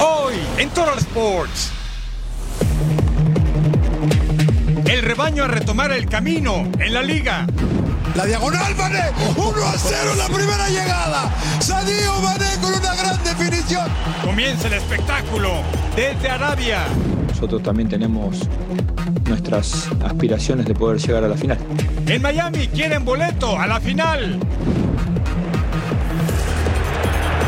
Hoy en Total Sports. El rebaño a retomar el camino en la liga. La diagonal, Mané. 1 a 0 la primera llegada. Sadio Mané con una gran definición. Comienza el espectáculo desde Arabia. Nosotros también tenemos nuestras aspiraciones de poder llegar a la final. En Miami quieren boleto a la final.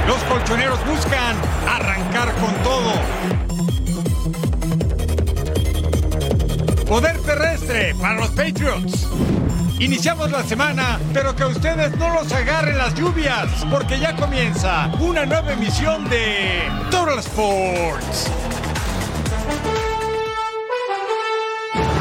Los colchoneros buscan arrancar con todo. Poder terrestre para los Patriots. Iniciamos la semana, pero que ustedes no los agarren las lluvias, porque ya comienza una nueva emisión de Total Sports.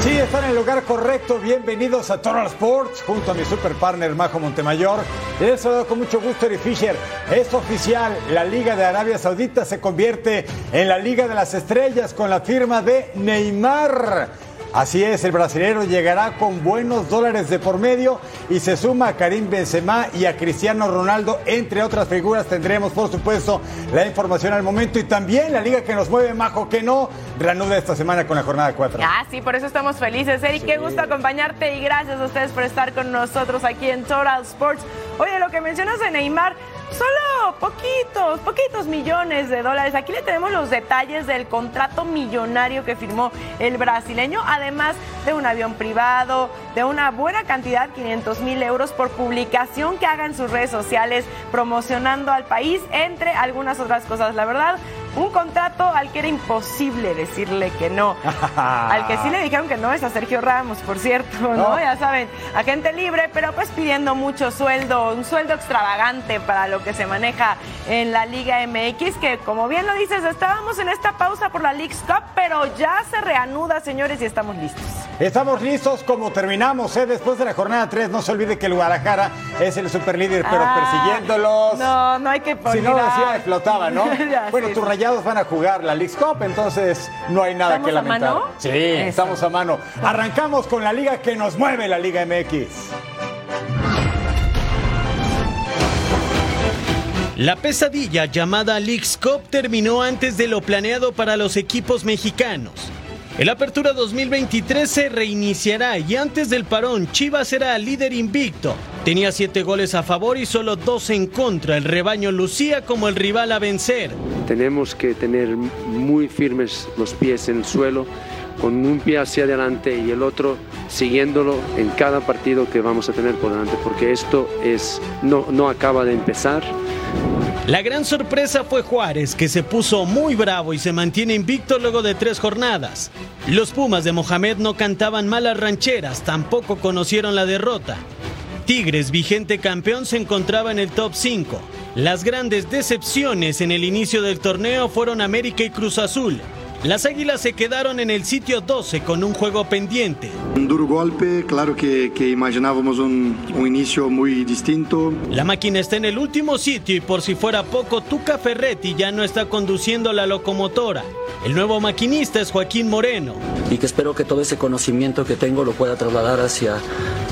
Sí, están en el lugar correcto. Bienvenidos a Total Sports junto a mi super partner Majo Montemayor. Les saludo con mucho gusto, Eri Fisher. Es oficial, la Liga de Arabia Saudita se convierte en la Liga de las Estrellas con la firma de Neymar. Así es, el brasileño llegará con buenos dólares de por medio y se suma a Karim Benzema y a Cristiano Ronaldo, entre otras figuras. Tendremos, por supuesto, la información al momento y también la liga que nos mueve, Majo, que no reanuda esta semana con la jornada 4. Ah, sí, por eso estamos felices, Eric. Qué gusto acompañarte y gracias a ustedes por estar con nosotros aquí en Total Sports. Oye, lo que mencionas de Neymar, solo poquitos, poquitos millones de dólares. Aquí le tenemos los detalles del contrato millonario que firmó el brasileño, además de un avión privado, de una buena cantidad, 500 mil euros por publicación que haga en sus redes sociales promocionando al país, entre algunas otras cosas. La verdad, un contrato al que era imposible decirle que no. al que sí le dijeron que no es a Sergio Ramos, por cierto, ¿no? No. Ya saben, agente libre, pero pues pidiendo mucho sueldo, un sueldo extravagante para lo que se maneja en la Liga MX, que como bien lo dices, estábamos en esta pausa por la League's Cup, pero ya se reanuda, señores, y estamos listos. Estamos listos como terminamos, ¿eh? Después de la jornada 3, no se olvide que el Guadalajara es el superlíder, pero Ah, persiguiéndolos. No, no hay que Si no, olvidar. decía, explotaba, ¿no? Bueno, sí, sí. Rayados van a jugar la League's Cup, entonces no hay nada ¿Estamos que a lamentar. mano? Sí, Eso. estamos a mano. Arrancamos con la liga que nos mueve, la Liga MX. La pesadilla llamada Leagues Cup terminó antes de lo planeado para los equipos mexicanos. El Apertura 2023 se reiniciará y antes del parón Chivas era líder invicto. Tenía siete goles a favor y solo dos en contra. El rebaño lucía como el rival a vencer. Tenemos que tener muy firmes los pies en el suelo, con un pie hacia adelante y el otro siguiéndolo en cada partido que vamos a tener por delante, porque esto es, no, no acaba de empezar. La gran sorpresa fue Juárez, que se puso muy bravo y se mantiene invicto luego de tres jornadas. Los Pumas de Mohamed no cantaban malas rancheras, tampoco conocieron la derrota. Tigres, vigente campeón, se encontraba en el top 5. Las grandes decepciones en el inicio del torneo fueron América y Cruz Azul. Las Águilas se quedaron en el sitio 12 con un juego pendiente. Un duro golpe, claro que, que imaginábamos un, un inicio muy distinto. La máquina está en el último sitio y por si fuera poco, Tuca Ferretti ya no está conduciendo la locomotora. El nuevo maquinista es Joaquín Moreno. y que espero que todo ese conocimiento que tengo lo pueda trasladar hacia,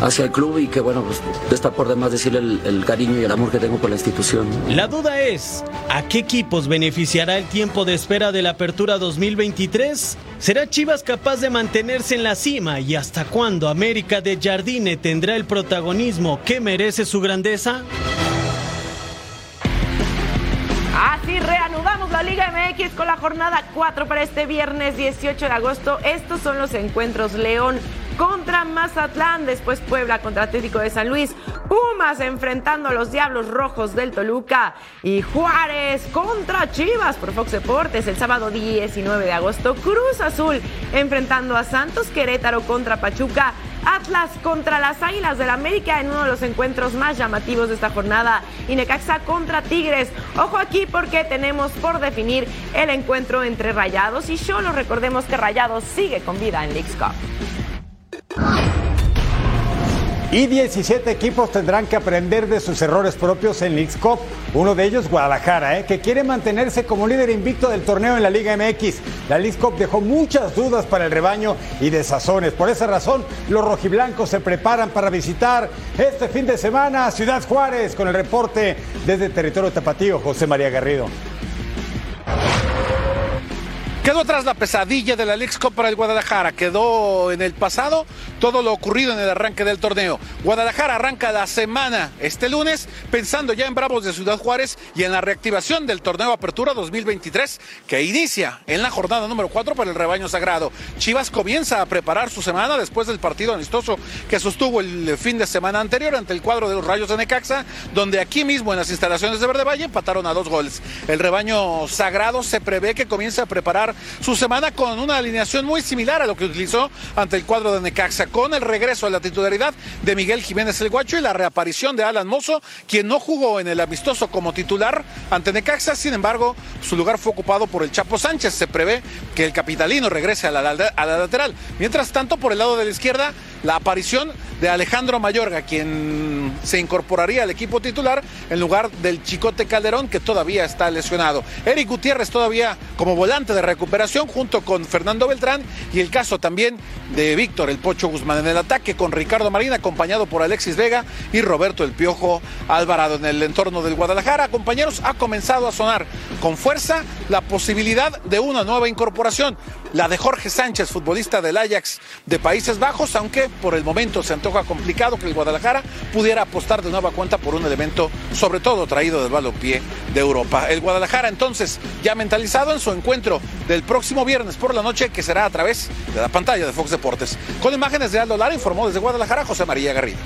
hacia el club y que bueno, pues está por demás decirle el, el cariño y el amor que tengo por la institución. La duda es, ¿a qué equipos beneficiará el tiempo de espera de la apertura 2023? ¿Será Chivas capaz de mantenerse en la cima y hasta cuándo América de Jardine tendrá el protagonismo que merece su grandeza? Así reanudamos la Liga MX con la jornada 4 para este viernes 18 de agosto. Estos son los encuentros León contra Mazatlán, después Puebla contra Atlético de San Luis, Pumas enfrentando a los Diablos Rojos del Toluca y Juárez contra Chivas por Fox Deportes el sábado 19 de agosto, Cruz Azul enfrentando a Santos Querétaro contra Pachuca, Atlas contra las Águilas del América en uno de los encuentros más llamativos de esta jornada. Y Necaxa contra Tigres. Ojo aquí porque tenemos por definir el encuentro entre Rayados y Cholos. Recordemos que Rayados sigue con vida en Leagues Cup. Y 17 equipos tendrán que aprender de sus errores propios en Leagues Cup. Uno de ellos, Guadalajara, ¿eh? que quiere mantenerse como líder invicto del torneo en la Liga MX. La Leagues Cup dejó muchas dudas para el rebaño y desazones. Por esa razón, los rojiblancos se preparan para visitar este fin de semana a Ciudad Juárez con el reporte desde territorio tapatío, José María Garrido. Quedó atrás la pesadilla de la League Cup para el Guadalajara. Quedó en el pasado todo lo ocurrido en el arranque del torneo. Guadalajara arranca la semana este lunes pensando ya en Bravos de Ciudad Juárez y en la reactivación del torneo Apertura 2023 que inicia en la jornada número 4 para el rebaño sagrado. Chivas comienza a preparar su semana después del partido amistoso que sostuvo el fin de semana anterior ante el cuadro de los Rayos de Necaxa, donde aquí mismo en las instalaciones de Verde Valle empataron a dos goles. El rebaño sagrado se prevé que comience a preparar su semana con una alineación muy similar a lo que utilizó ante el cuadro de Necaxa, con el regreso a la titularidad de Miguel Jiménez el Guacho y la reaparición de Alan Mozo, quien no jugó en el amistoso como titular ante Necaxa, sin embargo, su lugar fue ocupado por el Chapo Sánchez. Se prevé que el capitalino regrese a la, a la lateral. Mientras tanto, por el lado de la izquierda, la aparición de Alejandro Mayorga, quien se incorporaría al equipo titular en lugar del Chicote Calderón, que todavía está lesionado. Eric Gutiérrez todavía como volante de recuperación junto con Fernando Beltrán y el caso también de Víctor El Pocho Guzmán en el ataque con Ricardo Marín acompañado por Alexis Vega y Roberto El Piojo Alvarado en el entorno del Guadalajara. Compañeros, ha comenzado a sonar con fuerza la posibilidad de una nueva incorporación, la de Jorge Sánchez, futbolista del Ajax de Países Bajos, aunque por el momento se antoja complicado que el Guadalajara pudiera apostar de nueva cuenta por un elemento, sobre todo traído del balompié de Europa. El Guadalajara entonces ya mentalizado en su encuentro del próximo viernes por la noche, que será a través de la pantalla de Fox Deportes. Con imágenes de Aldo Lara, informó desde Guadalajara José María Garrido.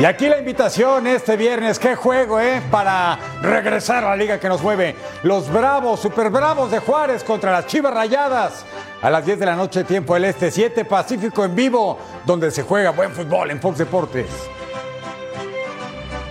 Y aquí la invitación este viernes, qué juego, ¿eh? Para regresar a la liga que nos mueve. Los Bravos, Super Bravos de Juárez contra las Chivas Rayadas. A las 10 de la noche, tiempo del Este, 7 Pacífico en vivo, donde se juega buen fútbol en Fox Deportes.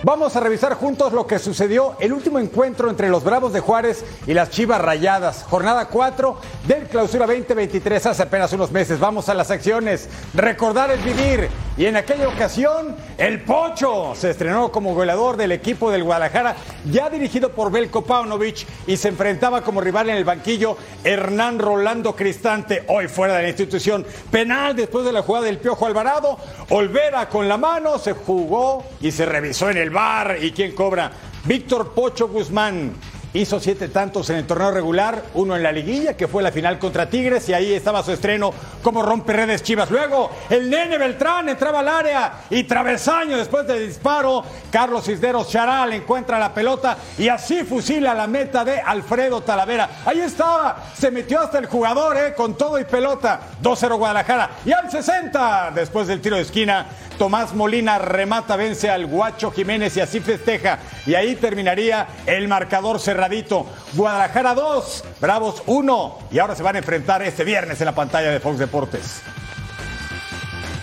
Vamos a revisar juntos lo que sucedió el último encuentro entre los Bravos de Juárez y las Chivas Rayadas. Jornada 4 del Clausura 2023 hace apenas unos meses. Vamos a las acciones. Recordar es vivir. Y en aquella ocasión, el Pocho se estrenó como goleador del equipo del Guadalajara, ya dirigido por Belko Paunovic, y se enfrentaba como rival en el banquillo Hernán Rolando Cristante, hoy fuera de la institución. Penal después de la jugada del Piojo Alvarado. Olvera con la mano, se jugó y se revisó en el bar. ¿Y quién cobra? Víctor Pocho Guzmán. Hizo siete tantos en el torneo regular, uno en la liguilla, que fue la final contra Tigres, y ahí estaba su estreno como rompe redes Chivas. Luego, el nene Beltrán entraba al área y travesaño después del disparo. Carlos Cisneros Charal encuentra la pelota y así fusila la meta de Alfredo Talavera. Ahí estaba, se metió hasta el jugador, eh, con todo y pelota. 2-0 Guadalajara. Y al 60, después del tiro de esquina, Tomás Molina remata, vence al Guacho Jiménez y así festeja. Y ahí terminaría el marcador cerradito. Guadalajara 2, Bravos 1. Y ahora se van a enfrentar este viernes en la pantalla de Fox Deportes.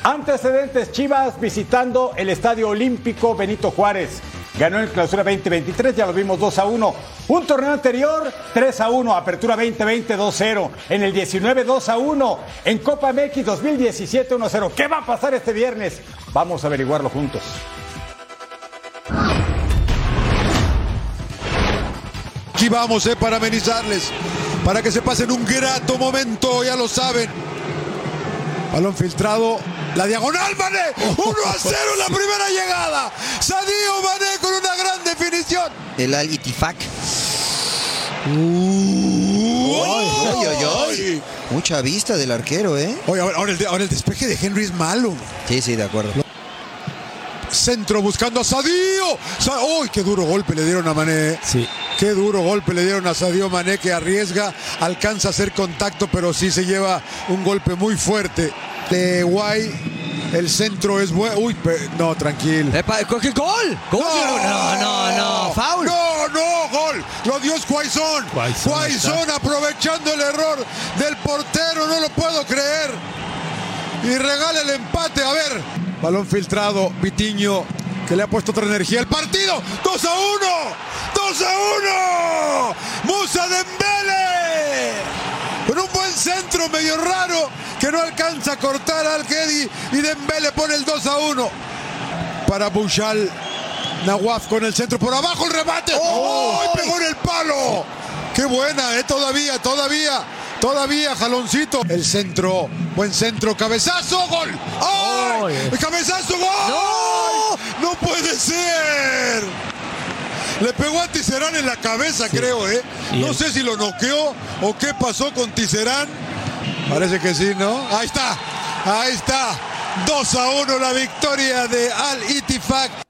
Antecedentes Chivas visitando el Estadio Olímpico Benito Juárez. Ganó en clausura 2023, ya lo vimos 2 a 1. Un torneo anterior, 3 a 1. Apertura 2020, 2-0. En el 19, 2 a 1. En Copa MX 2017, 1 0. ¿Qué va a pasar este viernes? Vamos a averiguarlo juntos. Aquí vamos, eh, para amenizarles, para que se pasen un grato momento, ya lo saben. Balón filtrado, la diagonal, Mané, 1 a 0 la primera llegada. Sadio Mané con una gran definición. El Al Itifak. Uy, Uy, uy, uy. Mucha vista del arquero, ¿eh? Oye, ahora, ahora el, ahora el despeje de Henry es malo. Sí, sí, de acuerdo. Centro buscando a Sadio. Sa- Uy, qué duro golpe le dieron a Mané. Sí. Qué duro golpe le dieron a Sadio Mané que arriesga, alcanza a hacer contacto, pero sí se lleva un golpe muy fuerte. De Guay, el centro es bueno. Uy, no, tranquilo. ¡Epa, coge gol! ¿Cómo que no? No, no, no, foul. No, no, gol. Lo dio. Guaizón Guaizón aprovechando el error del portero, no lo puedo creer. y regala el empate. A ver, balón filtrado, Vitiño, que le ha puesto otra energía al partido. 2 a 1, 2 a 1. Musa Dembele. Con un buen centro medio raro que no alcanza a cortar al Kedi y Dembele pone el 2 a 1 para Bouchal. Nawaf con el centro por abajo, el remate. ¡Oh! Pegó en el palo. Qué buena, ¿eh? Todavía, todavía. Todavía, jaloncito. El centro, buen centro, cabezazo, gol. ¡Ay! ¡Cabezazo, gol! ¡No! puede ser! Le pegó a Ticerán en la cabeza, creo, ¿eh? No sé si lo noqueó o qué pasó con Ticerán. Parece que sí, ¿no? Ahí está, ahí está. 2 a 1 la victoria de Al Itifak.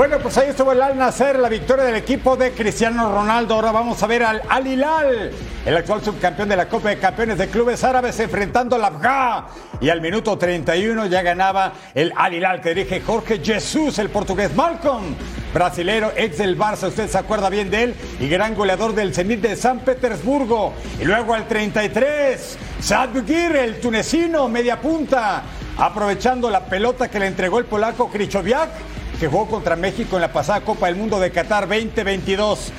Bueno, pues ahí estuvo el Al Nacer, la victoria del equipo de Cristiano Ronaldo. Ahora vamos a ver al Al Hilal, el actual subcampeón de la Copa de Campeones de Clubes Árabes, enfrentando al Abgá. Y al minuto 31 ya ganaba el Al Hilal que dirige Jorge Jesús, el portugués Malcolm. Brasilero, ex del Barça, usted se acuerda bien de él, y gran goleador del Zenit de San Petersburgo. Y luego al 33, Sadgir, el tunecino, media punta, aprovechando la pelota que le entregó el polaco Krychowiak que jugó contra México en la pasada Copa del Mundo de Qatar 2022.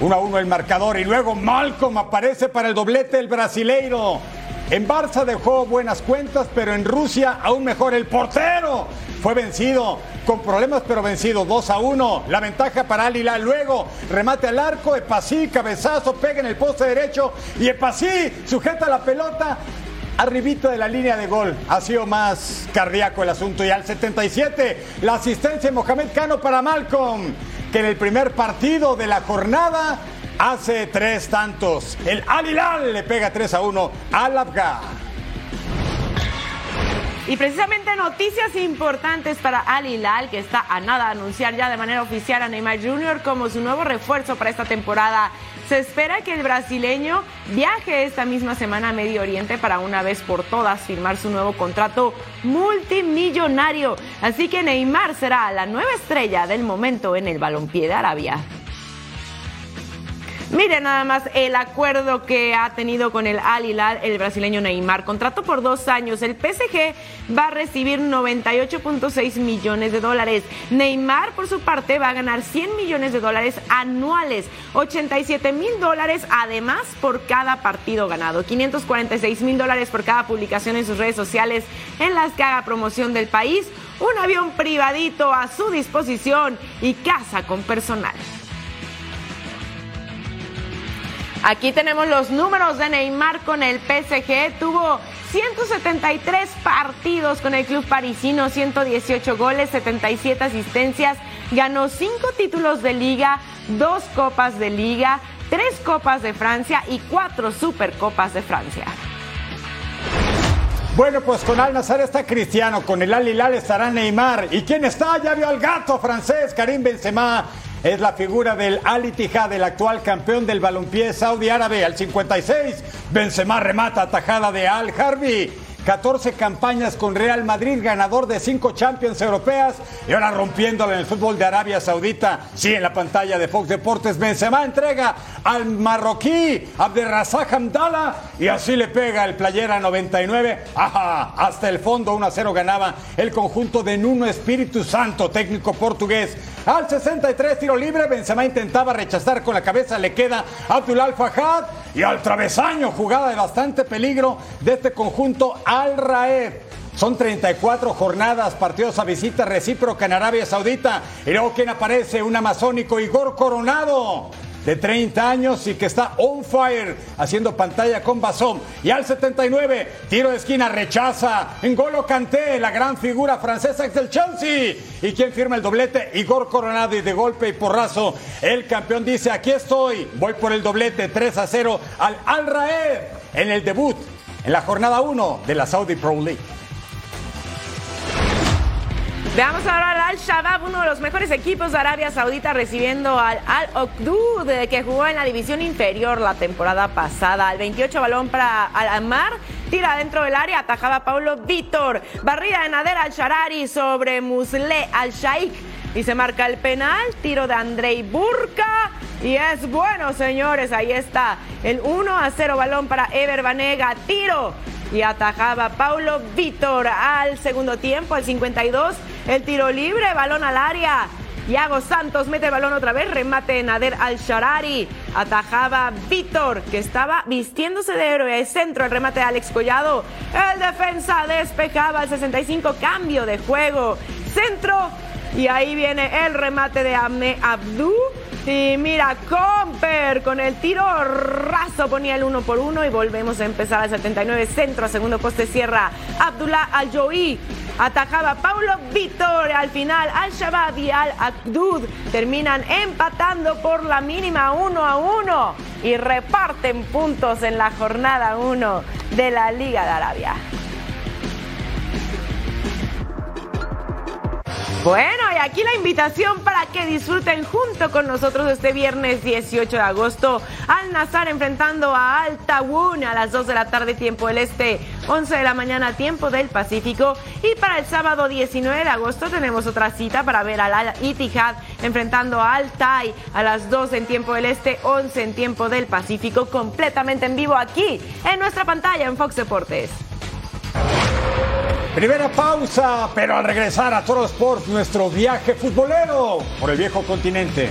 1 a 1 el marcador y luego Malcolm aparece para el doblete el brasileiro. En Barça dejó buenas cuentas, pero en Rusia aún mejor el portero. Fue vencido, con problemas pero vencido, 2 a 1. La ventaja para Alila. Luego remate al arco, Epasí, cabezazo, pega en el poste derecho y Epasí sujeta la pelota arribito de la línea de gol. Ha sido más cardíaco el asunto. Y al 77, la asistencia de Mohamed Cano para Malcolm, que en el primer partido de la jornada hace tres tantos. El Alilal le pega 3 a 1 al Abga. Y precisamente noticias importantes para Al Hilal, que está a nada de anunciar ya de manera oficial a Neymar Jr. como su nuevo refuerzo para esta temporada. Se espera que el brasileño viaje esta misma semana a Medio Oriente para una vez por todas firmar su nuevo contrato multimillonario. Así que Neymar será la nueva estrella del momento en el balompié de Arabia. Mire nada más el acuerdo que ha tenido con el Al Hilal el brasileño Neymar. Contrato por dos años. El PSG va a recibir 98.6 millones de dólares. Neymar, por su parte, va a ganar 100 millones de dólares anuales. 87 mil dólares además por cada partido ganado. 546 mil dólares por cada publicación en sus redes sociales en las que haga promoción del país. Un avión privadito a su disposición y casa con personal. Aquí tenemos los números de Neymar con el PSG. Tuvo 173 partidos con el club parisino, 118 goles, 77 asistencias. Ganó 5 títulos de liga, 2 copas de liga, 3 copas de Francia y 4 supercopas de Francia. Bueno, pues con Al Nazar está Cristiano, con el Al Hilal estará Neymar. ¿Y quién está? Ya vio al gato francés, Karim Benzema es la figura del Al Ittihad, el actual campeón del balompié saudí árabe. Al 56, Benzema remata atajada de Al Harbi. 14 campañas con Real Madrid, ganador de 5 Champions europeas y ahora rompiéndolo en el fútbol de Arabia Saudita. Sí, en la pantalla de Fox Deportes, Benzema entrega al marroquí Abderrazak Hamdallah y así le pega el playera 99. Ajá, hasta el fondo 1 a 0 ganaba el conjunto de Nuno Espíritu Santo, técnico portugués. Al 63 tiro libre, Benzema intentaba rechazar con la cabeza, le queda Abdul Fajad y al travesaño, jugada de bastante peligro de este conjunto Al Raed. Son 34 jornadas, partidos a visita recíproca en Arabia Saudita. Y luego, ¿quién aparece? Un amazónico Igor Coronado de 30 años y que está on fire haciendo pantalla con Basón. Y al 79, tiro de esquina, rechaza. En Golo Canté, la gran figura francesa ex del Chelsea. ¿Y quién firma el doblete? Igor Coronado y de golpe y porrazo. El campeón dice, aquí estoy, voy por el doblete 3 a 0 al Al Raed en el debut en la jornada 1 de la Saudi Pro League. Veamos ahora al Al-Shabaab, uno de los mejores equipos de Arabia Saudita, recibiendo al Al-Oqdud, que jugó en la división inferior la temporada pasada. Al 28 balón para Al-Ammar, tira dentro del área, atajaba Paulo Víctor. Barrida de Nader Al-Sharari sobre Musle Al-Shaikh y se marca el penal, tiro de Andrei Burka. Y es bueno, señores, ahí está. El 1 a 0 balón para Ever Banega, tiro. Y atajaba Paulo Víctor al segundo tiempo, al 52, el tiro libre, balón al área. Iago Santos mete el balón otra vez, remate Nader Al-Sharari, atajaba Víctor, que estaba vistiéndose de héroe, centro, el remate de Alex Collado, el defensa despejaba al 65, cambio de juego, centro, y ahí viene el remate de Ame Abdú, y mira, Comper con el tiro raso ponía el uno por uno y volvemos a empezar al 79 centro, segundo poste cierra Abdullah Al-Joui. Atajaba Paulo Víctor al final Al-Shabaab y Al-Akdud terminan empatando por la mínima uno a uno y reparten puntos en la jornada 1 de la Liga de Arabia. Bueno, y aquí la invitación para que disfruten junto con nosotros este viernes 18 de agosto al Nazar enfrentando a Al Tawun a las 2 de la tarde tiempo del Este, 11 de la mañana tiempo del Pacífico y para el sábado 19 de agosto tenemos otra cita para ver al Ittihad enfrentando a Al Tai a las 2 en tiempo del Este, 11 en tiempo del Pacífico completamente en vivo aquí en nuestra pantalla en Fox Deportes. Primera pausa, pero al regresar a Toro Sport, nuestro viaje futbolero por el viejo continente.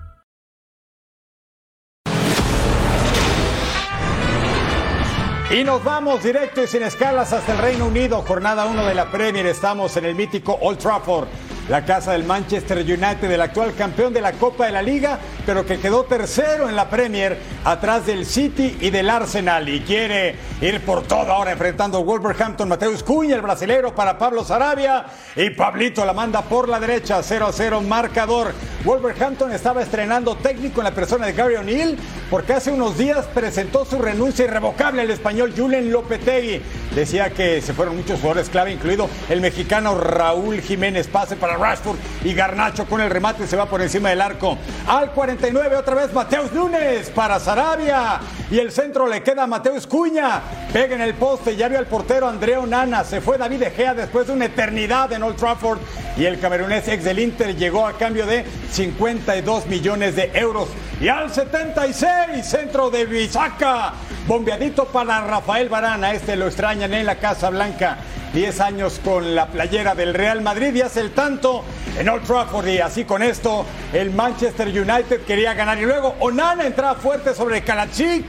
Y nos vamos directo y sin escalas hasta el Reino Unido, jornada 1 de la Premier. Estamos en el mítico Old Trafford, la casa del Manchester United, el actual campeón de la Copa de la Liga, pero que quedó tercero en la Premier, atrás del City y del Arsenal. Y quiere ir por todo ahora enfrentando a Wolverhampton, Mateus Cuña, el brasilero para Pablo Sarabia. Y Pablito la manda por la derecha, 0 a 0, marcador. Wolverhampton estaba estrenando técnico en la persona de Gary O'Neill, porque hace unos días presentó su renuncia irrevocable al español Julen Lopetegui. Decía que se fueron muchos jugadores clave, incluido el mexicano Raúl Jiménez. Pase para Rashford y Garnacho con el remate se va por encima del arco. Al 49 otra vez Mateus Núñez para Sarabia. Y el centro le queda a Mateus Cuña. Pega en el poste, ya vio al portero Andreo Nana. Se fue David Egea después de una eternidad en Old Trafford. Y el camerunés ex del Inter llegó a cambio de 52 millones de euros. Y al 76, centro de Bisaca. Bombeadito para Rafael Barana. Este lo extrañan en la Casa Blanca. 10 años con la playera del Real Madrid y hace el tanto en Old Trafford y así con esto el Manchester United quería ganar y luego Onana entraba fuerte sobre Kalachik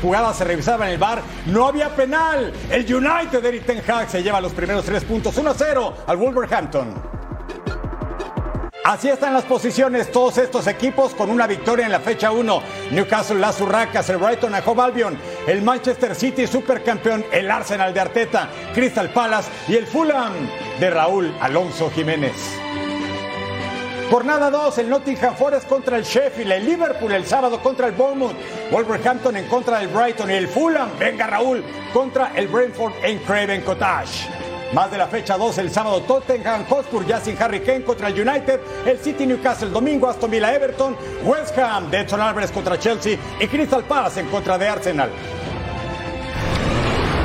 jugada se revisaba en el bar, no había penal. El United de Eric Ten Hag se lleva los primeros tres puntos, 1-0 al Wolverhampton. Así están las posiciones todos estos equipos con una victoria en la fecha 1. Newcastle, las Urracas, el Brighton, a Hove Albion, el Manchester City, supercampeón, el Arsenal de Arteta, Crystal Palace y el Fulham de Raúl Alonso Jiménez. Jornada 2, el Nottingham Forest contra el Sheffield, el Liverpool el sábado contra el Bournemouth, Wolverhampton en contra del Brighton y el Fulham, venga Raúl, contra el Brentford en Craven Cottage. Más de la fecha 2 el sábado Tottenham Hotspur ya sin Harry Kane contra el United, el City Newcastle domingo Aston Villa Everton, West Ham de Edson Álvarez contra Chelsea y Crystal Palace en contra de Arsenal.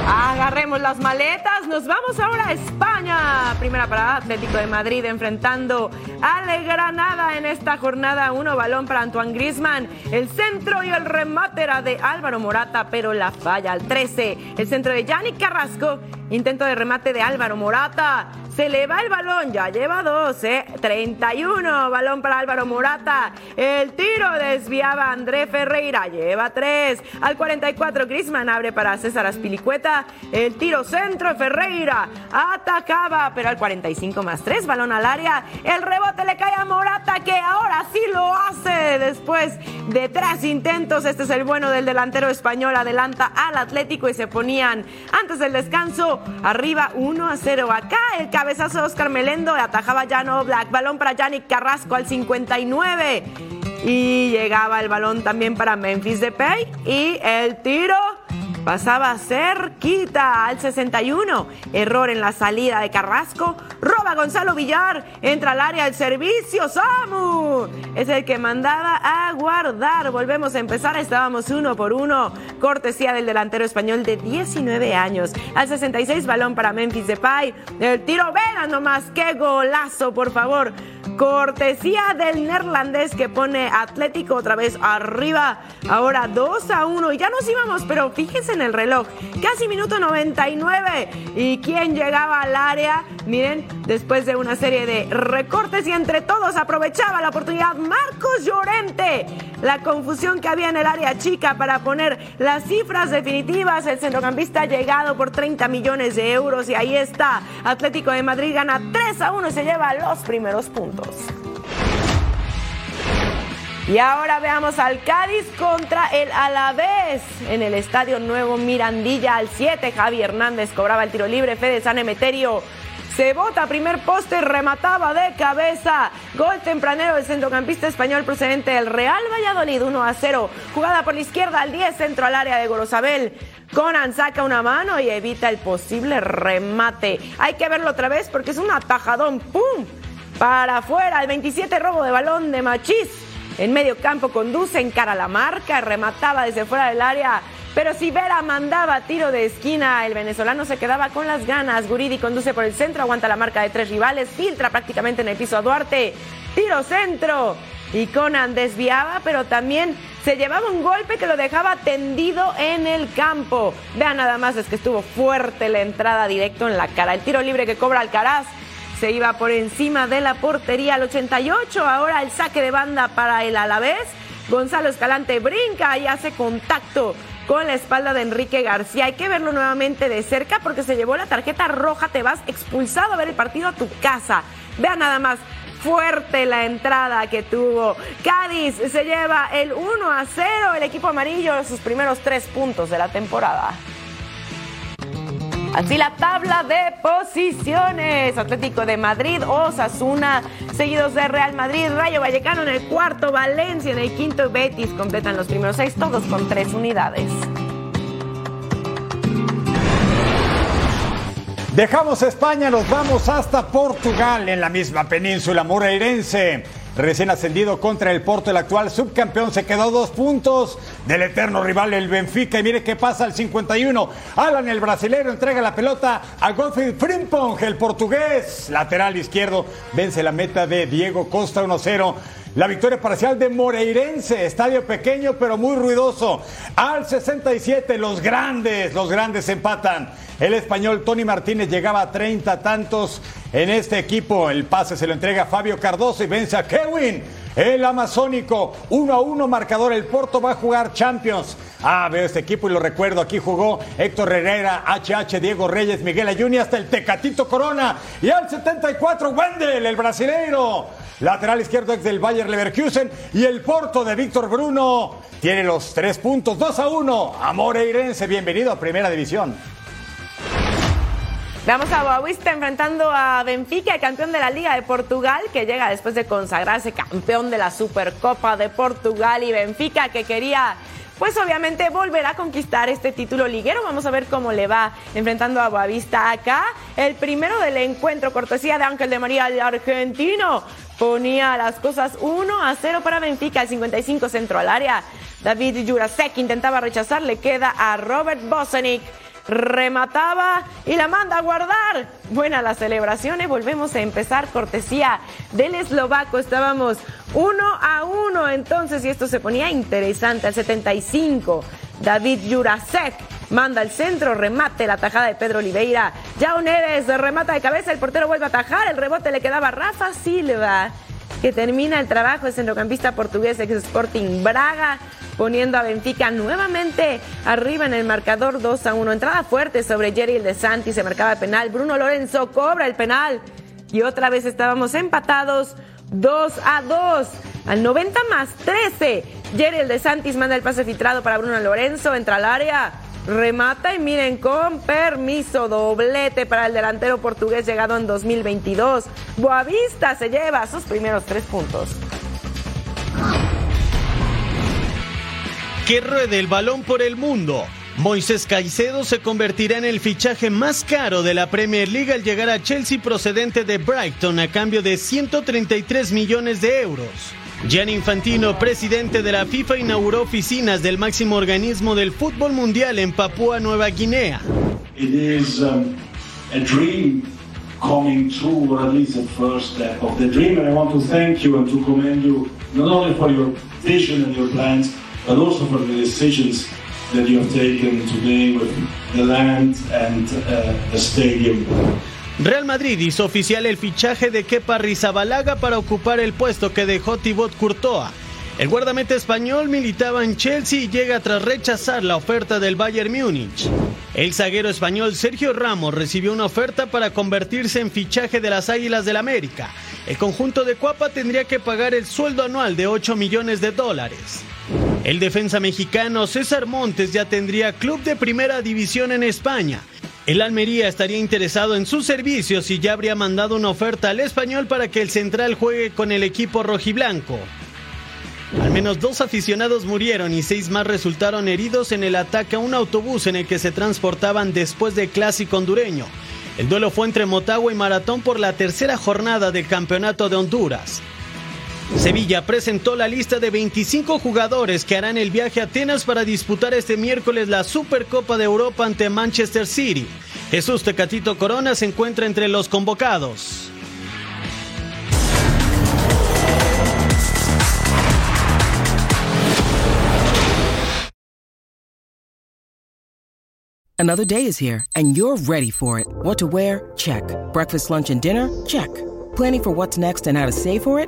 Agarremos las maletas, nos vamos ahora a España. Primera parada, Atlético de Madrid enfrentando al Granada en esta jornada. Uno balón para Antoine Grisman. El centro y el remate era de Álvaro Morata, pero la falla al 13. El centro de Yannick Carrasco Intento de remate de Álvaro Morata. Se le va el balón, ya lleva 12, 31. Balón para Álvaro Morata. El tiro desviaba André Ferreira, lleva 3. Al 44, Grisman abre para César Aspilicueta. El tiro centro, Ferreira atacaba, pero al 45 más 3, balón al área. El rebote le cae a Morata, que ahora sí lo hace después de tres intentos. Este es el bueno del delantero español. Adelanta al Atlético y se ponían antes del descanso arriba 1 a 0. Acá el cabezazo de Oscar Melendo atajaba Jan Black. Balón para Yannick Carrasco al 59. Y llegaba el balón también para Memphis Depay. Y el tiro pasaba cerquita al 61. Error en la salida de Carrasco. Roba Gonzalo Villar. Entra al área del servicio. Samu es el que mandaba a guardar. Volvemos a empezar. Estábamos uno por uno. Cortesía del delantero español de 19 años. Al 66, balón para Memphis Depay. El tiro, vean nomás. Qué golazo, por favor. Cortesía del neerlandés que pone Atlético otra vez arriba. Ahora 2 a 1. Y ya nos íbamos, pero fíjense en el reloj. Casi minuto 99. ¿Y quién llegaba al área? Miren, después de una serie de recortes y entre todos aprovechaba la oportunidad Marcos Llorente. La confusión que había en el área chica para poner las cifras definitivas. El centrocampista ha llegado por 30 millones de euros y ahí está. Atlético de Madrid gana 3 a 1 y se lleva los primeros puntos. Y ahora veamos al Cádiz contra el Alavés en el Estadio Nuevo Mirandilla al 7. Javi Hernández cobraba el tiro libre. Fede San Emeterio se bota primer poste, remataba de cabeza. Gol tempranero del centrocampista español procedente del Real Valladolid, 1 a 0. Jugada por la izquierda al 10, centro al área de Gorosabel. Conan saca una mano y evita el posible remate. Hay que verlo otra vez porque es un atajadón. ¡Pum! Para afuera, el 27 robo de balón de Machís. En medio campo conduce, encara la marca, remataba desde fuera del área. Pero si Vera mandaba tiro de esquina, el venezolano se quedaba con las ganas. Guridi conduce por el centro, aguanta la marca de tres rivales, filtra prácticamente en el piso a Duarte. Tiro centro. Y Conan desviaba, pero también se llevaba un golpe que lo dejaba tendido en el campo. Vean nada más, es que estuvo fuerte la entrada directo en la cara. El tiro libre que cobra Alcaraz se iba por encima de la portería al 88. Ahora el saque de banda para el Alavés. Gonzalo Escalante brinca y hace contacto con la espalda de Enrique García. Hay que verlo nuevamente de cerca porque se llevó la tarjeta roja. Te vas expulsado a ver el partido a tu casa. Vean nada más. Fuerte la entrada que tuvo. Cádiz se lleva el 1 a 0. El equipo amarillo, sus primeros tres puntos de la temporada. Así la tabla de posiciones. Atlético de Madrid, Osasuna, seguidos de Real Madrid, Rayo Vallecano en el cuarto, Valencia en el quinto, Betis completan los primeros seis, todos con tres unidades. Dejamos España, nos vamos hasta Portugal, en la misma península moreirense. Recién ascendido contra el Porto, el actual subcampeón se quedó dos puntos del eterno rival el Benfica. Y mire qué pasa al 51. Alan, el brasilero, entrega la pelota a Gottfried Frimpong, el portugués. Lateral izquierdo vence la meta de Diego Costa 1-0. La victoria parcial de Moreirense, estadio pequeño pero muy ruidoso. Al 67, los grandes, los grandes empatan. El español Tony Martínez llegaba a 30 tantos en este equipo. El pase se lo entrega Fabio Cardoso y vence a Kevin. El amazónico, 1 a 1 marcador. El Porto va a jugar Champions. Ah, veo este equipo y lo recuerdo. Aquí jugó Héctor Herrera, HH, Diego Reyes, Miguel Ayuni, hasta el Tecatito Corona. Y al 74, Wendel, el brasileiro. Lateral izquierdo ex del Bayer Leverkusen. Y el Porto de Víctor Bruno tiene los tres puntos, 2 a 1. Amoreirense, bienvenido a Primera División. Veamos a Boavista enfrentando a Benfica, el campeón de la Liga de Portugal, que llega después de consagrarse campeón de la Supercopa de Portugal y Benfica que quería pues obviamente volver a conquistar este título liguero. Vamos a ver cómo le va enfrentando a Boavista acá. El primero del encuentro, cortesía de Ángel de María, el argentino, ponía las cosas 1 a 0 para Benfica, el 55 centro al área. David Jurasek intentaba rechazar, le queda a Robert Bosenic remataba y la manda a guardar. Buena la celebración y volvemos a empezar cortesía del eslovaco. Estábamos uno a uno entonces y esto se ponía interesante al 75. David Jurasek manda al centro, remate la tajada de Pedro Oliveira. Yao Neves remata de cabeza, el portero vuelve a atajar, el rebote le quedaba a Rafa Silva, que termina el trabajo, el centrocampista portugués ex Sporting Braga, poniendo a Benfica nuevamente arriba en el marcador 2 a 1. Entrada fuerte sobre Jerry de Santi, se marcaba penal. Bruno Lorenzo cobra el penal. Y otra vez estábamos empatados 2 a 2. Al 90 más 13. Jerry de Santis manda el pase filtrado para Bruno Lorenzo. Entra al área. Remata y miren con permiso, doblete para el delantero portugués llegado en 2022. Boavista se lleva sus primeros tres puntos. Que ruede el balón por el mundo. Moisés Caicedo se convertirá en el fichaje más caro de la Premier League al llegar a Chelsea procedente de Brighton a cambio de 133 millones de euros. Gianni Infantino, presidente de la FIFA, inauguró oficinas del máximo organismo del fútbol mundial en Papúa Nueva Guinea. It is um, a dream coming true, or at least the first step of the dream. And I want to thank you and to commend you not only for your vision and your plans, but also for the decisions that you have taken today with the land and uh, the stadium. Real Madrid hizo oficial el fichaje de Kepa Rizabalaga para ocupar el puesto que dejó Thibaut Courtois. El guardameta español militaba en Chelsea y llega tras rechazar la oferta del Bayern Múnich. El zaguero español Sergio Ramos recibió una oferta para convertirse en fichaje de las Águilas del América. El conjunto de Cuapa tendría que pagar el sueldo anual de 8 millones de dólares. El defensa mexicano César Montes ya tendría club de primera división en España. El Almería estaría interesado en sus servicios y ya habría mandado una oferta al español para que el central juegue con el equipo rojiblanco. Al menos dos aficionados murieron y seis más resultaron heridos en el ataque a un autobús en el que se transportaban después del clásico hondureño. El duelo fue entre Motagua y Maratón por la tercera jornada del Campeonato de Honduras. Sevilla presentó la lista de 25 jugadores que harán el viaje a Atenas para disputar este miércoles la Supercopa de Europa ante Manchester City. Jesús Tecatito Corona se encuentra entre los convocados. Another day is here, and you're ready for it. What to wear? Check. Breakfast, lunch, and dinner? Check. Planning for what's next and how to save for it?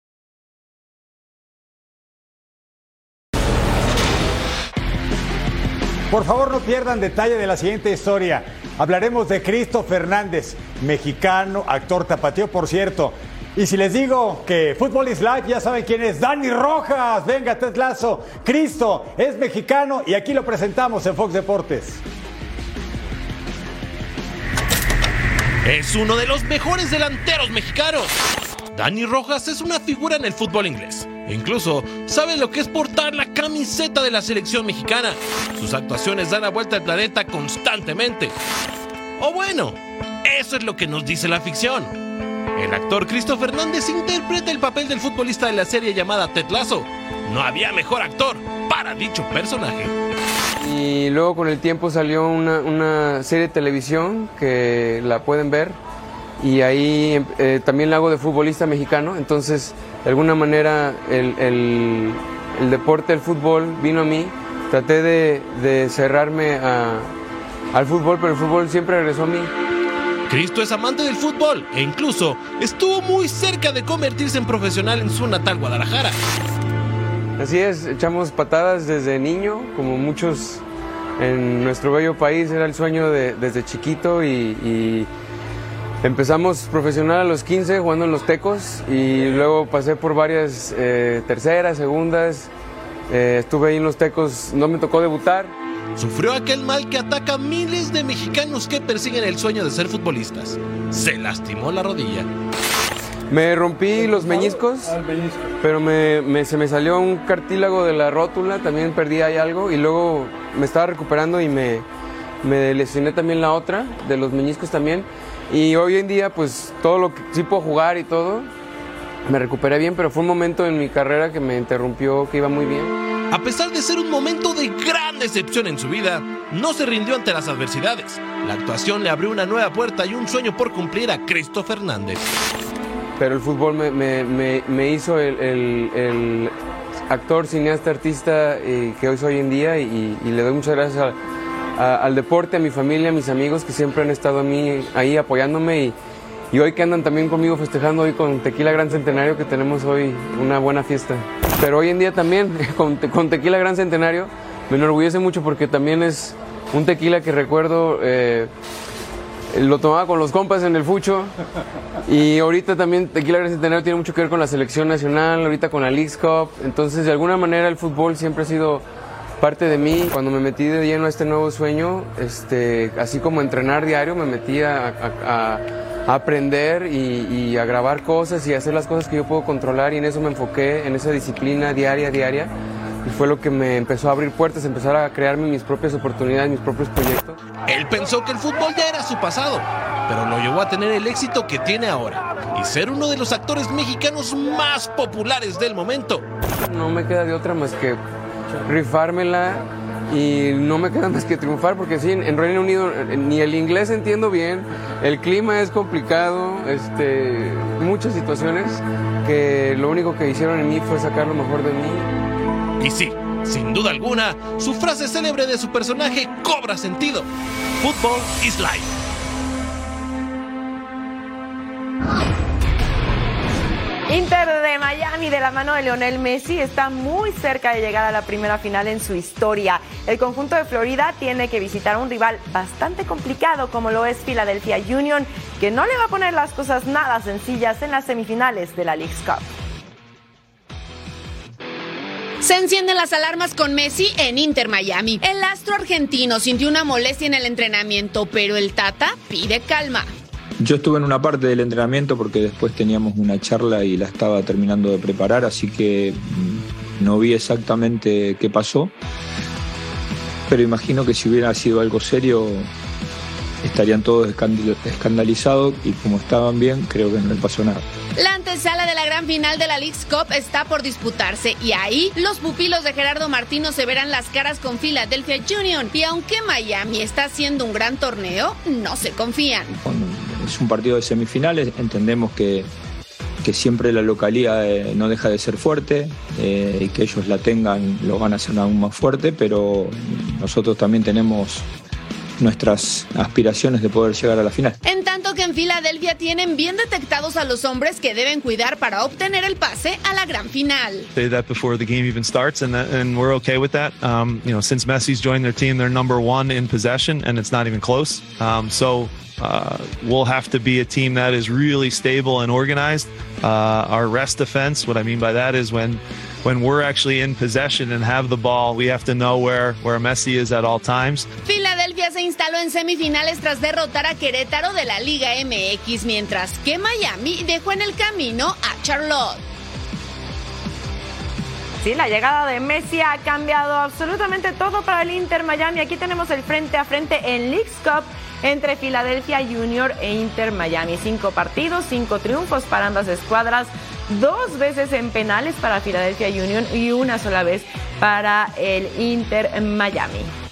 Por favor, no pierdan detalle de la siguiente historia. Hablaremos de Cristo Fernández, mexicano, actor tapatío, por cierto. Y si les digo que Fútbol is Life, ya saben quién es. Dani Rojas, venga, Tetlazo. Cristo es mexicano y aquí lo presentamos en Fox Deportes. Es uno de los mejores delanteros mexicanos. Dani Rojas es una figura en el fútbol inglés. Incluso sabe lo que es portar la camiseta de la selección mexicana. Sus actuaciones dan la vuelta al planeta constantemente. O bueno, eso es lo que nos dice la ficción. El actor Cristo Fernández interpreta el papel del futbolista de la serie llamada Ted Lasso. No había mejor actor para dicho personaje. Y luego con el tiempo salió una, una serie de televisión que la pueden ver y ahí eh, también la hago de futbolista mexicano, entonces de alguna manera el, el, el deporte, el fútbol vino a mí, traté de, de cerrarme a, al fútbol, pero el fútbol siempre regresó a mí. Cristo es amante del fútbol e incluso estuvo muy cerca de convertirse en profesional en su natal Guadalajara. Así es, echamos patadas desde niño, como muchos en nuestro bello país, era el sueño de, desde chiquito y, y empezamos profesional a los 15 jugando en los Tecos y luego pasé por varias eh, terceras, segundas, eh, estuve ahí en los Tecos, no me tocó debutar. Sufrió aquel mal que ataca a miles de mexicanos que persiguen el sueño de ser futbolistas. Se lastimó la rodilla. Me rompí los meñiscos, pero me, me- se me salió un cartílago de la rótula, también perdí ahí algo y luego me estaba recuperando y me, me lesioné también la otra, de los meñiscos también. Y hoy en día pues todo lo que sí puedo jugar y todo, me recuperé bien, pero fue un momento en mi carrera que me interrumpió, que iba muy bien. A pesar de ser un momento de gran decepción en su vida, no se rindió ante las adversidades. La actuación le abrió una nueva puerta y un sueño por cumplir a Cristo Fernández. Pero el fútbol me, me- me- me hizo el, el- el actor, cineasta, artista eh, que hoy soy hoy en día y, y le doy muchas gracias al- al deporte, a mi familia, a mis amigos que siempre han estado a mí ahí apoyándome y, hoy que andan también conmigo festejando hoy con Tequila Gran Centenario que tenemos hoy una buena fiesta. Pero hoy en día también con, te- con Tequila Gran Centenario me enorgullece mucho porque también es un tequila que recuerdo... eh, lo tomaba con los compas en el fucho y ahorita también Tequila Gran Centenario tiene mucho que ver con la selección nacional, ahorita con la Leagues Cup, entonces de alguna manera el fútbol siempre ha sido parte de mí. Cuando me metí de lleno a este nuevo sueño, este, así como entrenar diario, me metí a, a- a aprender y, y a grabar cosas y a hacer las cosas que yo puedo controlar y en eso me enfoqué, en esa disciplina diaria, diaria. Y fue lo que me empezó a abrir puertas, empezar a crearme mis propias oportunidades, mis propios proyectos. Él pensó que el fútbol ya era su pasado, pero lo llevó a tener el éxito que tiene ahora y ser uno de los actores mexicanos más populares del momento. No me queda de otra más que rifármela y no me queda más que triunfar porque sí, en Reino Unido ni el inglés entiendo bien, el clima es complicado, este, muchas situaciones que lo único que hicieron en mí fue sacar lo mejor de mí. Y sí, sin duda alguna, su frase célebre de su personaje cobra sentido. Football is life. Inter de Miami de la mano de Lionel Messi está muy cerca de llegar a la primera final en su historia. El conjunto de Florida tiene que visitar a un rival bastante complicado como lo es Philadelphia Union, que no le va a poner las cosas nada sencillas en las semifinales de la League's Cup. Se encienden las alarmas con Messi en Inter Miami. El astro argentino sintió una molestia en el entrenamiento, pero el Tata pide calma. Yo estuve en una parte del entrenamiento porque después teníamos una charla y la estaba terminando de preparar, así que mm, no vi exactamente qué pasó. Pero imagino que si hubiera sido algo serio, estarían todos escandal- escandalizados y como estaban bien, creo que no les pasó nada. La antesala de la gran final de la League's Cup está por disputarse y ahí los pupilos de Gerardo Martino se verán las caras con Philadelphia Union y aunque Miami está haciendo un gran torneo, no se confían. Es un partido de semifinales, entendemos que, que siempre la localía eh, no deja de ser fuerte eh, y que ellos la tengan lo van a hacer aún más fuerte, pero nosotros también tenemos nuestras aspiraciones de poder llegar a la final. Tanto que en Filadelfia tienen bien detectados a los hombres que deben cuidar para obtener el pase a la gran final. say that before the game even starts, and that, and we're okay with that. Um, you know, since Messi's joined their team, they're number one in possession, and it's not even close. Um, so uh, we'll have to be a team that is really stable and organized. Uh, our rest defense, what I mean by that is when when we're actually in possession and have the ball, we have to know where where Messi is at all times. Filadelfia se instaló en semifinales tras derrotar a Querétaro de la Liga MX, mientras que Miami dejó en el camino a Charlotte. Sí, la llegada de Messi ha cambiado absolutamente todo para el Inter Miami. Aquí tenemos el frente a frente en League's Cup entre Philadelphia Junior e Inter Miami. Cinco partidos, cinco triunfos para ambas escuadras, dos veces en penales para Philadelphia Union y una sola vez para el Inter Miami.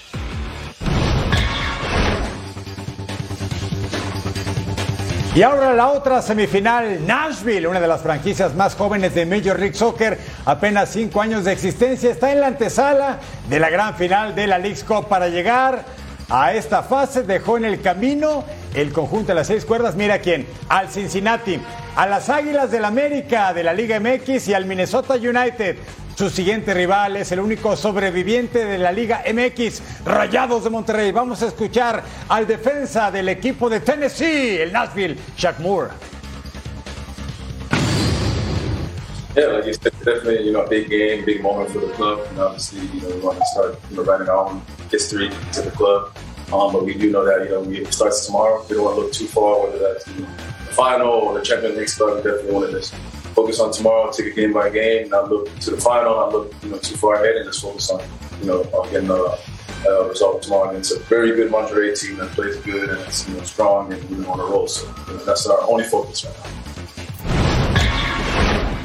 Y ahora la otra semifinal, Nashville, una de las franquicias más jóvenes de Major League Soccer, apenas cinco años de existencia, está en la antesala de la gran final de la League's Cup para llegar a esta fase. Dejó en el camino el conjunto de las seis cuerdas, mira quién, al Cincinnati, a las Águilas del América de la Liga MX y al Minnesota United. Su siguiente rival es el único sobreviviente de la Liga MX, Rayados de Monterrey. Vamos a escuchar al defensa del equipo de Tennessee, el Nashville, Shaq Moore. Yeah, like it's definitely you know a big game, big moment for the club. And obviously, you know, we want to start you know writing our own history to the club. Um, but we do know that you know we, starts tomorrow. We don't want to look too far, whether that's you know, the final or the Champions League start. We definitely want to just focus on tomorrow, take it game by game, not look to the final, not look you know too far ahead, and just focus on you know on getting a, result tomorrow against a very good Monterey team that plays good and is you know strong and you know, on a roll. So you know, that's our only focus right now.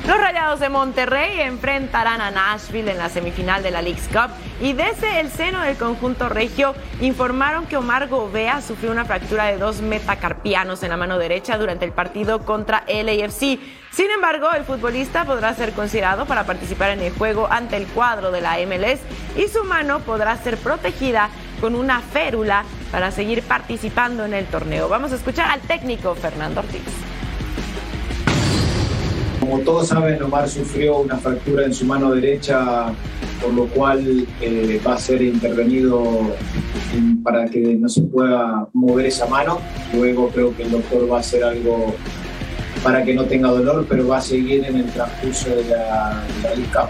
Rayados de Monterrey enfrentarán a Nashville en la semifinal de la League's Cup y desde el seno del conjunto regio informaron que Omar Gobea sufrió una fractura de dos metacarpianos en la mano derecha durante el partido contra LAFC. Sin embargo, el futbolista podrá ser considerado para participar en el juego ante el cuadro de la MLS y su mano podrá ser protegida con una férula para seguir participando en el torneo. Vamos a escuchar al técnico Fernando Ortiz. Como todos saben, Omar sufrió una fractura en su mano derecha, por lo cual eh, va a ser intervenido en- para que no se pueda mover esa mano. Luego creo que el doctor va a hacer algo para que no tenga dolor, pero va a seguir en el transcurso de la, de.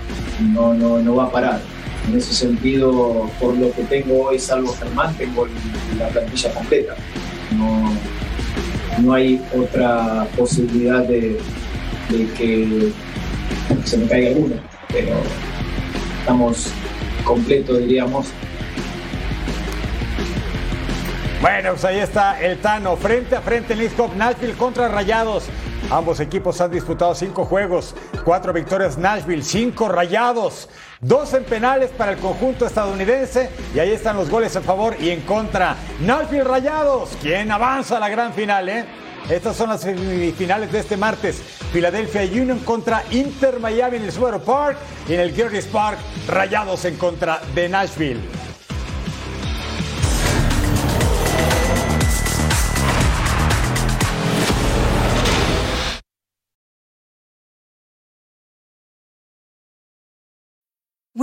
No, no, no va a parar. En ese sentido, por lo que tengo hoy, salvo Germán, tengo la plantilla completa. No, no hay otra posibilidad de, de que se me caiga alguno, pero estamos completos, diríamos. Bueno, pues ahí está el Tano, frente a frente en Nashville contra Rayados. Ambos equipos han disputado cinco juegos, cuatro victorias Nashville, cinco Rayados, dos en penales para el conjunto estadounidense y ahí están los goles a favor y en contra. Nashville Rayados, quien avanza a la gran final, ¿eh? Estas son las semifinales de este martes. Philadelphia Union contra Inter Miami en el Subaru Park y en el Gearless Park, Rayados en contra de Nashville.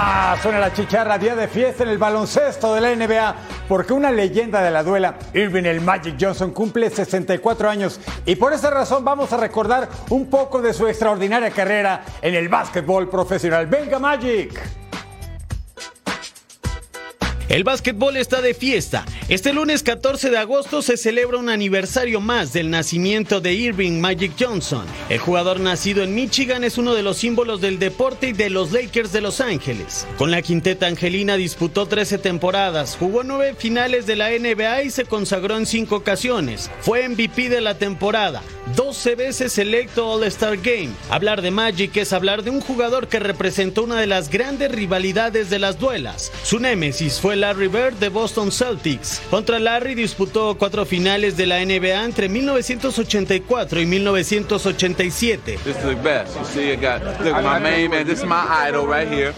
Ah, suena la chicharra, día de fiesta en el baloncesto de la NBA, porque una leyenda de la duela, Irving el Magic Johnson, cumple 64 años y por esa razón vamos a recordar un poco de su extraordinaria carrera en el básquetbol profesional. Venga Magic. El básquetbol está de fiesta. Este lunes 14 de agosto se celebra un aniversario más del nacimiento de Irving Magic Johnson. El jugador nacido en Michigan es uno de los símbolos del deporte y de los Lakers de Los Ángeles. Con la quinteta angelina disputó 13 temporadas, jugó 9 finales de la NBA y se consagró en 5 ocasiones. Fue MVP de la temporada, 12 veces electo All-Star Game. Hablar de Magic es hablar de un jugador que representó una de las grandes rivalidades de las duelas. Su némesis fue Larry Bird de Boston Celtics. Contra Larry disputó cuatro finales de la NBA entre 1984 y 1987. This is the best. You see, I got look my main man. This is my idol right here.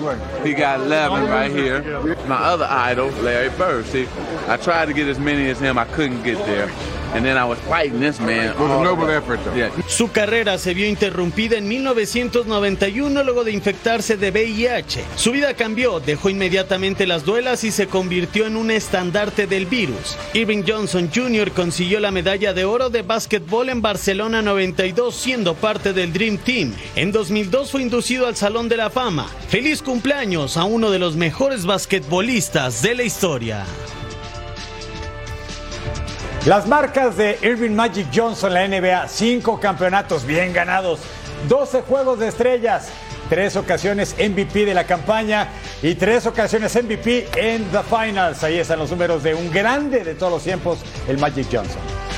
He got 11 right here. My other idol, Larry Bird. See, I tried to get as many as him. I couldn't get there. And then I was fighting this man. was a all noble effort, though. Yeah. Su carrera se vio interrumpida en 1991 luego de infectarse de VIH. Su vida cambió, dejó inmediatamente las duelas y se convirtió en un estandarte del virus. Irving Johnson Jr. consiguió la medalla de oro de básquetbol en Barcelona 92 siendo parte del Dream Team. En 2002 fue inducido al Salón de la Fama. Feliz cumpleaños a uno de los mejores basquetbolistas de la historia. Las marcas de Irving Magic Johnson, la NBA, cinco campeonatos bien ganados, 12 juegos de estrellas, tres ocasiones MVP de la campaña y tres ocasiones MVP en The Finals. Ahí están los números de un grande de todos los tiempos, el Magic Johnson.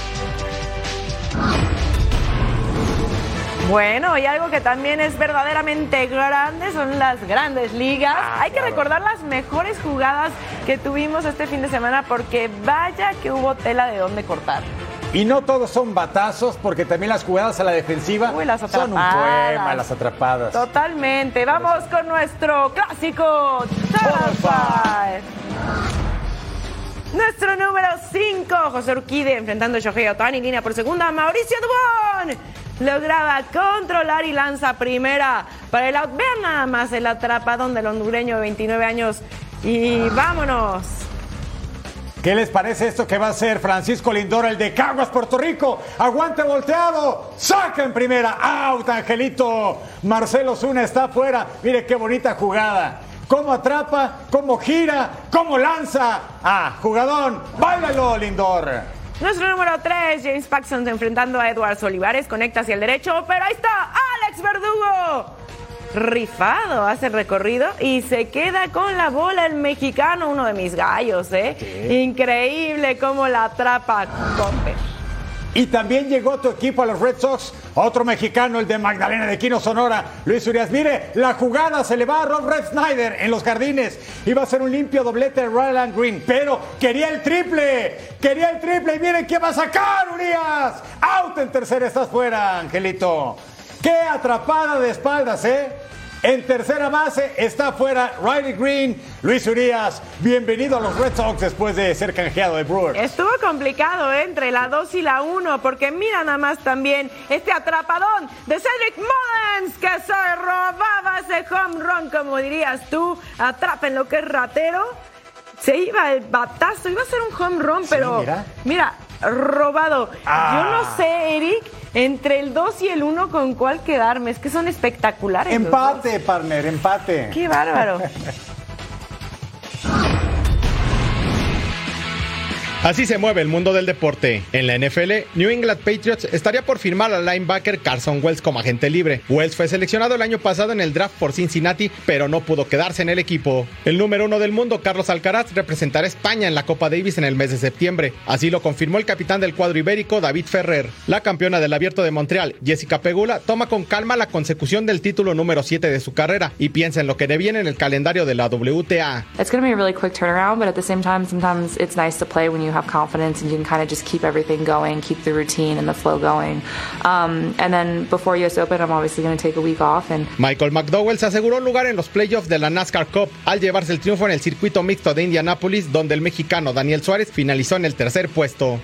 Bueno, y algo que también es verdaderamente grande son las grandes ligas. Hay que recordar las mejores jugadas que tuvimos este fin de semana porque vaya que hubo tela de dónde cortar. Y no todos son batazos, porque también las jugadas a la defensiva Uy, las son un poema, las atrapadas. Totalmente. Vamos con nuestro clásico. Nuestro número 5, José Urquide enfrentando a Shohei Otani, línea por segunda, Mauricio Dubón. Lograba controlar y lanza primera para el out. Vean nada más el atrapadón del hondureño de 29 años. Y vámonos. ¿Qué les parece esto que va a ser Francisco Lindor, el de Caguas, Puerto Rico? Aguante volteado, saca en primera, out, Angelito. Marcelo Zuna está afuera, mire qué bonita jugada. Cómo atrapa, cómo gira, cómo lanza. Ah, jugadón, bailalo, Lindor. Nuestro número 3, James Paxson enfrentando a Edwards Olivares, conecta hacia el derecho, pero ahí está Alex Verdugo. Rifado, hace el recorrido y se queda con la bola el mexicano, uno de mis gallos, ¿eh? Increíble cómo la atrapa Compe. Y también llegó tu equipo a los Red Sox, otro mexicano, el de Magdalena de Quino, Sonora, Luis Urias. Mire, la jugada se le va a Rob Red Snyder en los jardines. Iba a ser un limpio doblete de Ryland Green, pero quería el triple, quería el triple. Y miren quién va a sacar, Urias. Out en tercera, estás fuera, Angelito. Qué atrapada de espaldas, ¿eh? En tercera base está fuera Riley Green, Luis Urias. Bienvenido a los Red Sox después de ser canjeado de Brewers. Estuvo complicado ¿eh? entre la 2 y la 1, porque mira nada más también este atrapadón de Cedric Mullins que se robaba ese home run, como dirías tú. Atrapen lo que es ratero. Se iba el batazo, iba a ser un home run, pero mira. mira, robado. Ah. Yo no sé, Eric, entre el 2 y el 1 con cuál quedarme. Es que son espectaculares. Empate, partner, empate. Qué bárbaro. Así se mueve el mundo del deporte. En la NFL, New England Patriots estaría por firmar al linebacker Carson Wells como agente libre. Wells fue seleccionado el año pasado en el draft por Cincinnati, pero no pudo quedarse en el equipo. El número uno del mundo, Carlos Alcaraz, representará a España en la Copa Davis en el mes de septiembre. Así lo confirmó el capitán del cuadro ibérico, David Ferrer. La campeona del Abierto de Montreal, Jessica Pegula, toma con calma la consecución del título número 7 de su carrera y piensa en lo que le viene en el calendario de la WTA. It's going to be a really quick turnaround, but at the same time, sometimes it's nice to play when have confidence and you can kind of just keep everything going, keep the routine and the flow going. Um, and then before US Open, I'm obviously going to take a week off and Michael McDowell se aseguró un lugar en los playoffs de la NASCAR Cup al llevarse el triunfo en el circuito mixto de Indianápolis, donde el mexicano Daniel Suárez finalizó en el tercer puesto.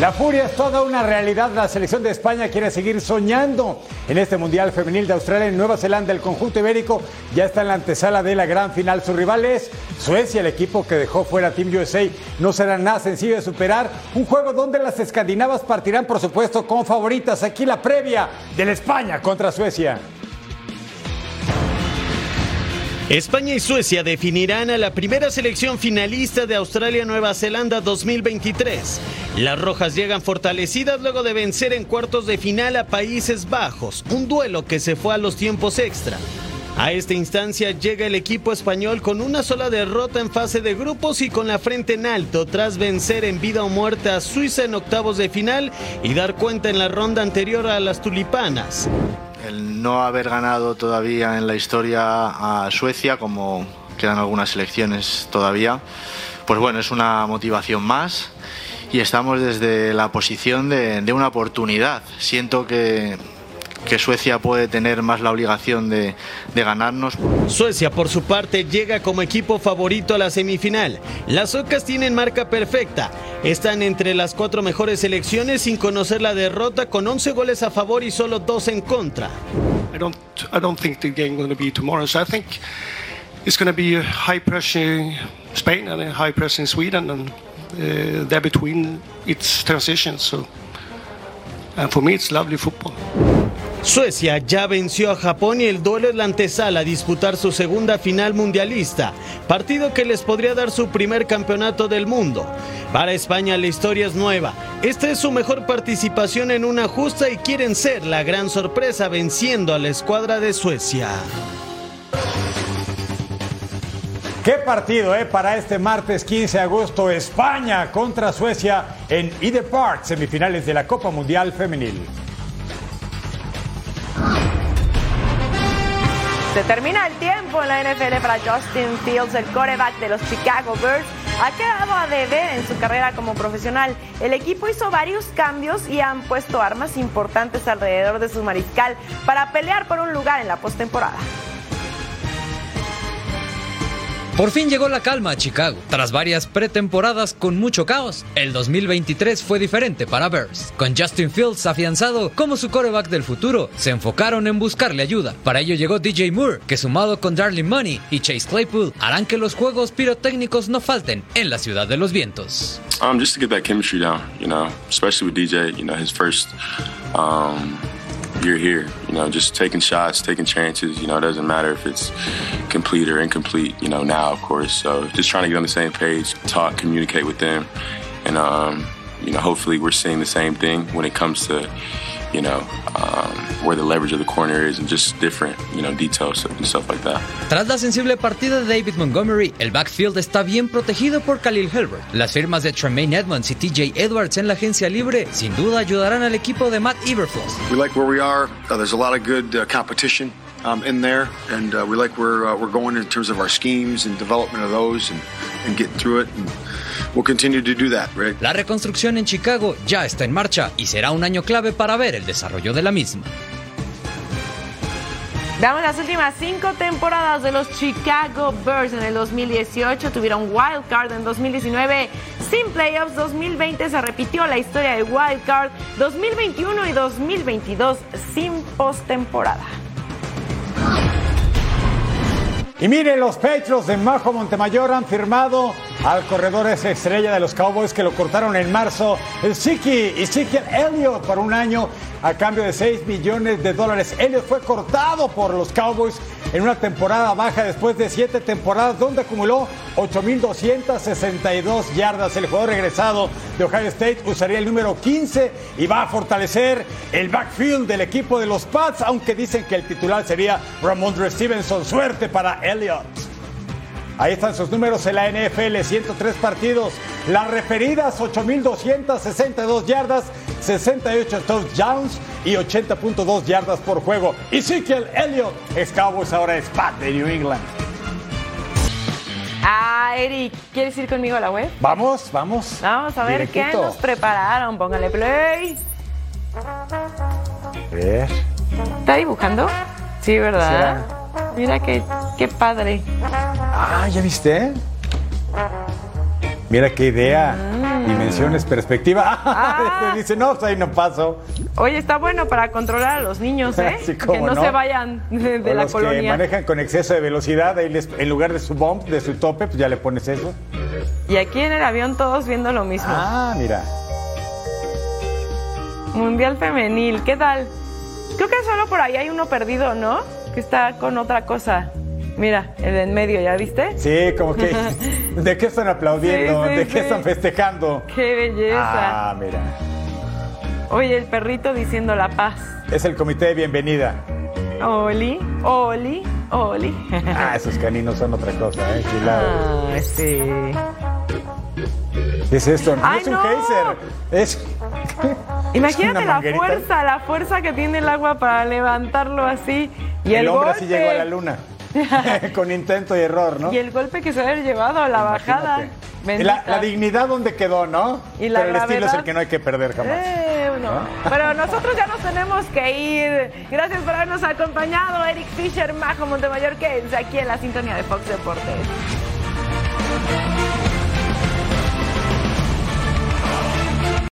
La furia es toda una realidad. La selección de España quiere seguir soñando en este Mundial Femenil de Australia en Nueva Zelanda. El conjunto ibérico ya está en la antesala de la gran final. Su rival es Suecia, el equipo que dejó fuera Team USA. No será nada sencillo de superar. Un juego donde las escandinavas partirán, por supuesto, con favoritas. Aquí la previa de España contra Suecia. España y Suecia definirán a la primera selección finalista de Australia-Nueva Zelanda 2023. Las rojas llegan fortalecidas luego de vencer en cuartos de final a Países Bajos, un duelo que se fue a los tiempos extra. A esta instancia llega el equipo español con una sola derrota en fase de grupos y con la frente en alto tras vencer en vida o muerte a Suiza en octavos de final y dar cuenta en la ronda anterior a las tulipanas. El no haber ganado todavía en la historia a Suecia, como quedan algunas selecciones todavía, pues bueno, es una motivación más y estamos desde la posición de, de una oportunidad. Siento que, que Suecia puede tener más la obligación de, de ganarnos. Suecia, por su parte, llega como equipo favorito a la semifinal. Las ocas tienen marca perfecta. Están entre las cuatro mejores selecciones sin conocer la derrota, con 11 goles a favor y solo dos en contra. I don't I don't think the game going to be tomorrow. So I think it's going to be high pressure Spain and high pressure Sweden, and uh, there between it's transition. So and for me, it's lovely football. Suecia ya venció a Japón y el duelo es la antesala a disputar su segunda final mundialista, partido que les podría dar su primer campeonato del mundo. Para España la historia es nueva. Esta es su mejor participación en una justa y quieren ser la gran sorpresa venciendo a la escuadra de Suecia. Qué partido, eh, para este martes 15 de agosto, España contra Suecia en Ede Park, semifinales de la Copa Mundial Femenil. Se termina el tiempo en la NFL para Justin Fields, el quarterback de los Chicago Bears. Ha quedado a deber en su carrera como profesional. El equipo hizo varios cambios y han puesto armas importantes alrededor de su mariscal para pelear por un lugar en la postemporada. Por fin llegó la calma a Chicago. Tras varias pretemporadas con mucho caos, el 2023 fue diferente para Bears. Con Justin Fields afianzado como su coreback del futuro, se enfocaron en buscarle ayuda. Para ello llegó DJ Moore, que sumado con Darling Money y Chase Claypool harán que los juegos pirotécnicos no falten en la ciudad de los vientos. Um, just to get that chemistry down, you know, especially with DJ, you know, his first um, year here, you know, just taking shots, taking chances, you know, it doesn't matter if it's complete or incomplete, you know, now, of course. So just trying to get on the same page, talk, communicate with them. And, um, you know, hopefully we're seeing the same thing when it comes to, you know, um, where the leverage of the corner is and just different, you know, details and stuff like that. Tras la sensible partida de David Montgomery, el backfield está bien protegido por Khalil Herbert. Las firmas de Tremaine Edmonds y TJ Edwards en la agencia libre sin duda ayudarán al equipo de Matt Eberflus. We like where we are. Uh, there's a lot of good uh, competition um, in there, and uh, we like where uh, we're going in terms of our schemes and development of those and, and getting through it. And we'll continue to do that, right? La reconstrucción en Chicago ya está en marcha y será un año clave para ver el desarrollo de la misma. Damos las últimas cinco temporadas de los Chicago Bears en el 2018. Tuvieron wild card en 2019 sin playoffs. 2020 se repitió la historia de wild card. 2021 y 2022 sin postemporada. Y miren, los Patriots de Majo Montemayor han firmado al corredor esa estrella de los Cowboys que lo cortaron en marzo, el Siki Ezekiel Elliott por un año a cambio de 6 millones de dólares. Elliott fue cortado por los Cowboys en una temporada baja después de 7 temporadas donde acumuló 8.262 yardas. El jugador regresado de Ohio State usaría el número 15 y va a fortalecer el backfield del equipo de los Pats, aunque dicen que el titular sería Ramondre Stevenson. Suerte para Elliott. Ahí están sus números en la NFL, 103 partidos, las referidas 8.262 yardas, 68 touchdowns y 80.2 yardas por juego. Ezekiel Elliott Cowboys, ahora es Pat de New England. Ah, Eric, ¿quieres ir conmigo a la web? Vamos, vamos. Vamos a ver qué nos prepararon. Póngale play. A ver. ¿Está dibujando? Sí, ¿verdad? Mira qué, qué padre. Ah, ¿ya viste? Mira qué idea. Dimensiones, perspectiva. Ah. Dice, no, pues ahí no paso. Oye, está bueno para controlar a los niños, ¿eh? Sí, que no, no. se vayan de, de O la los que manejan con exceso de velocidad, ahí les- en lugar de su bump, de su tope, pues ya le pones eso. Y aquí en el avión todos viendo lo mismo. Ah, mira. Mundial femenil, ¿qué tal? Creo que solo por ahí hay uno perdido, ¿no? Que está con otra cosa. Mira, el en medio, ¿ya viste? Sí, como que. ¿De qué están aplaudiendo? Sí, sí, ¿De qué sí. están festejando? ¡Qué belleza! Ah, mira. Oye, el perrito diciendo la paz. Es el comité de bienvenida. Oli, Oli, Oli. Ah, esos caninos son otra cosa, ¿eh? Cuidado. Ah, sí. ¿Qué es esto? No ¡Ay, es un no! geyser. Es. Imagínate la fuerza, la fuerza que tiene el agua para levantarlo así. Y el, el hombre golpe. así llegó a la luna. Con intento y error, ¿no? Y el golpe que se ha llevado a la bajada. Y Bendita. La, la dignidad donde quedó, ¿no? Y la Pero el estilo es el que no hay que perder jamás. Eh, no. Pero nosotros ya nos tenemos que ir. Gracias por habernos acompañado. Eric Fisher, Majo Montemayor, quédense aquí en la sintonía de Fox Deportes.